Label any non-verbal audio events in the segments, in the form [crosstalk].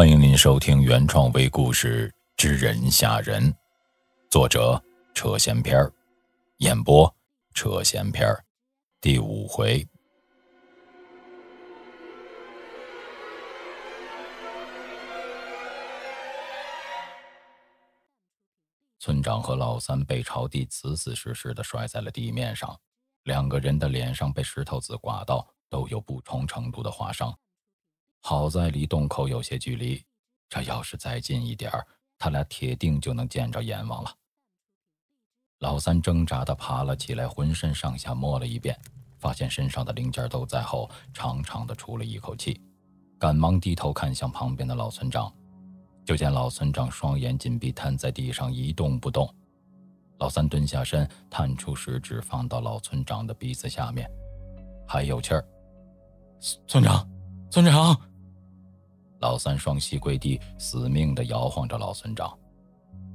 欢迎您收听原创微故事《知人吓人》，作者扯闲篇儿，演播扯闲篇儿，第五回。村长和老三被朝地死死实实的摔在了地面上，两个人的脸上被石头子刮到，都有不同程度的划伤。好在离洞口有些距离，这要是再近一点他俩铁定就能见着阎王了。老三挣扎的爬了起来，浑身上下摸了一遍，发现身上的零件都在后，长长的出了一口气，赶忙低头看向旁边的老村长。就见老村长双眼紧闭，瘫在地上一动不动。老三蹲下身，探出食指放到老村长的鼻子下面，还有气儿。村长，村长！老三双膝跪地，死命地摇晃着老村长。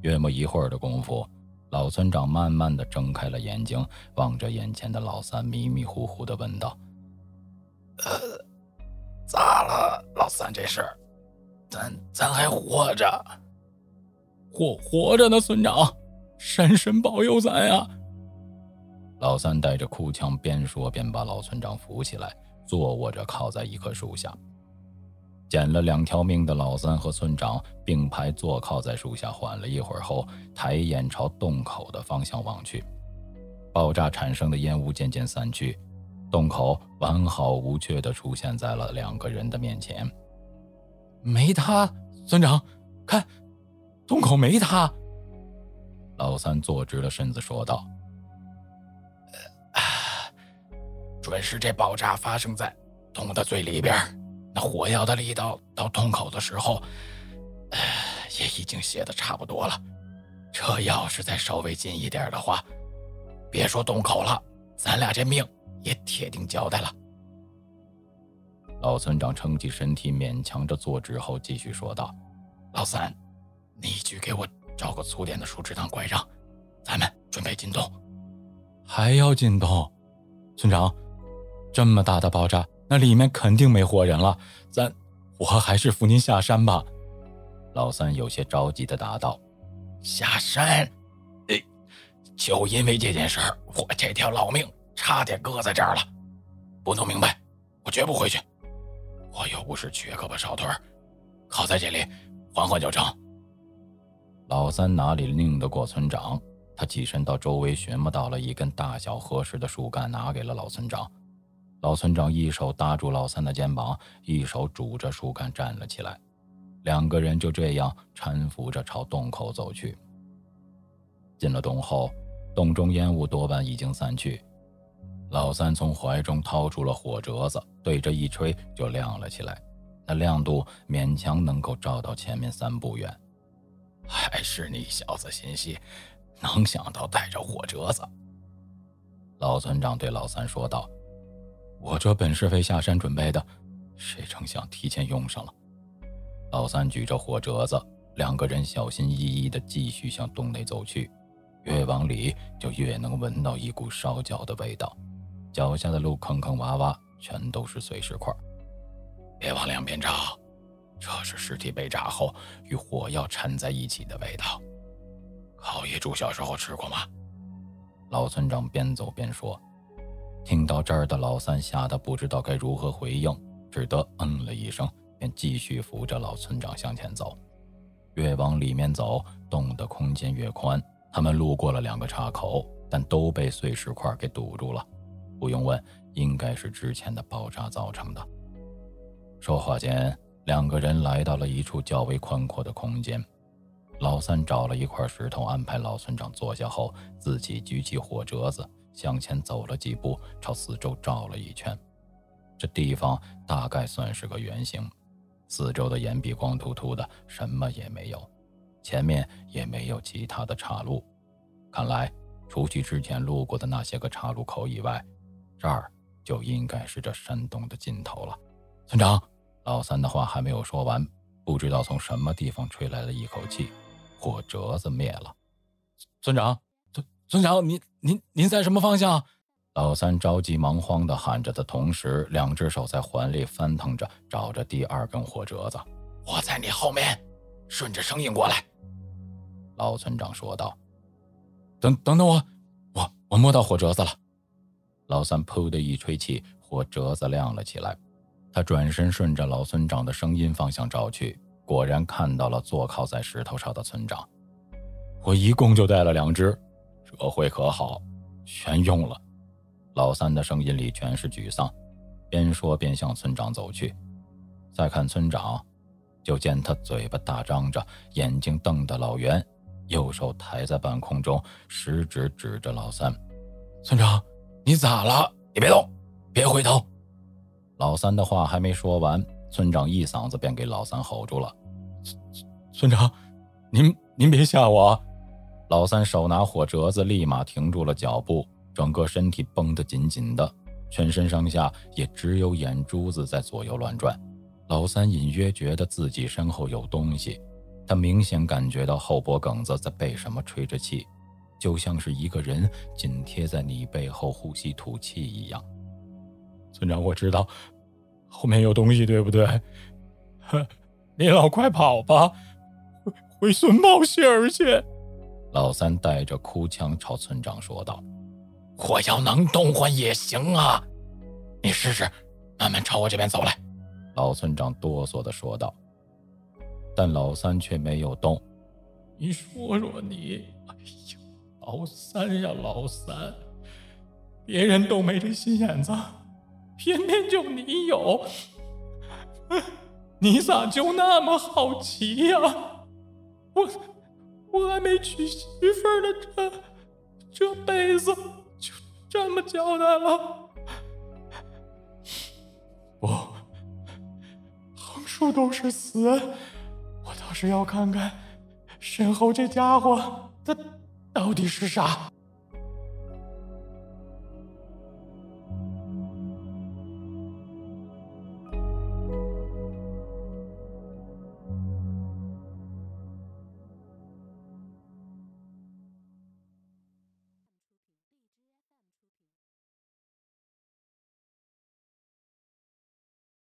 约莫一会儿的功夫，老村长慢慢地睁开了眼睛，望着眼前的老三，迷迷糊糊地问道：“呃，咋了，老三？这是？”咱咱还活着，活活着呢，村长，山神保佑咱呀！老三带着哭腔，边说边把老村长扶起来，坐卧着靠在一棵树下。捡了两条命的老三和村长并排坐靠在树下，缓了一会儿后，抬眼朝洞口的方向望去。爆炸产生的烟雾渐渐散去，洞口完好无缺地出现在了两个人的面前。没塌，村长，看，洞口没塌。老三坐直了身子说道：“ [sighs] 准是这爆炸发生在洞的最里边，那火药的力道到洞口的时候，呃也已经泄的差不多了。这要是再稍微近一点的话，别说洞口了，咱俩这命也铁定交代了。”老村长撑起身体，勉强着坐直后，继续说道：“老三，你去给我找个粗点的树枝当拐杖，咱们准备进洞。还要进洞？村长，这么大的爆炸，那里面肯定没活人了。咱，我还是扶您下山吧。”老三有些着急的答道：“下山？哎，就因为这件事儿，我这条老命差点搁在这儿了。不弄明白，我绝不回去。”我又不是缺胳膊少腿靠在这里缓缓就成。老三哪里拧得过村长？他起身到周围寻摸到了一根大小合适的树干，拿给了老村长。老村长一手搭住老三的肩膀，一手拄着树干站了起来。两个人就这样搀扶着朝洞口走去。进了洞后，洞中烟雾多半已经散去。老三从怀中掏出了火折子，对着一吹就亮了起来，那亮度勉强能够照到前面三步远。还是你小子心细，能想到带着火折子。老村长对老三说道：“我这本是为下山准备的，谁成想提前用上了。”老三举着火折子，两个人小心翼翼地继续向洞内走去，越往里就越能闻到一股烧焦的味道。脚下的路坑坑洼洼，全都是碎石块。别往两边找，这是尸体被炸后与火药掺在一起的味道。烤野猪小时候吃过吗？老村长边走边说。听到这儿的老三吓得不知道该如何回应，只得嗯了一声，便继续扶着老村长向前走。越往里面走，洞的空间越宽。他们路过了两个岔口，但都被碎石块给堵住了。不用问，应该是之前的爆炸造成的。说话间，两个人来到了一处较为宽阔的空间。老三找了一块石头，安排老村长坐下后，自己举起火折子，向前走了几步，朝四周照了一圈。这地方大概算是个圆形，四周的岩壁光秃秃的，什么也没有，前面也没有其他的岔路。看来，除去之前路过的那些个岔路口以外，这儿就应该是这山洞的尽头了。村长，老三的话还没有说完，不知道从什么地方吹来了一口气，火折子灭了。村长，村长，您您您在什么方向？老三着急忙慌地喊着的同时，两只手在怀里翻腾着，找着第二根火折子。我在你后面，顺着声音过来。”老村长说道。“等等等我，我我摸到火折子了。”老三噗的一吹气，火折子亮了起来。他转身顺着老村长的声音方向照去，果然看到了坐靠在石头上的村长。我一共就带了两只，这回可好，全用了。老三的声音里全是沮丧，边说边向村长走去。再看村长，就见他嘴巴大张着，眼睛瞪得老圆，右手抬在半空中，食指指着老三：“村长。”你咋了？你别动，别回头。老三的话还没说完，村长一嗓子便给老三吼住了：“村长，您您别吓我！”老三手拿火折子，立马停住了脚步，整个身体绷得紧紧的，全身上下也只有眼珠子在左右乱转。老三隐约觉得自己身后有东西，他明显感觉到后脖梗子在被什么吹着气。就像是一个人紧贴在你背后呼吸吐气一样。村长，我知道后面有东西，对不对？[laughs] 你老快跑吧，回孙茂信儿去。老三带着哭腔朝村长说道：“我要能动换也行啊，你试试，慢慢朝我这边走来。”老村长哆嗦的说道。但老三却没有动。你说说你。老三呀，老三，别人都没这心眼子，偏偏就你有。[laughs] 你咋就那么好奇呀？我我还没娶媳妇呢，这这辈子就这么交代了。不，横竖都是死，我倒是要看看身后这家伙他。到底是啥？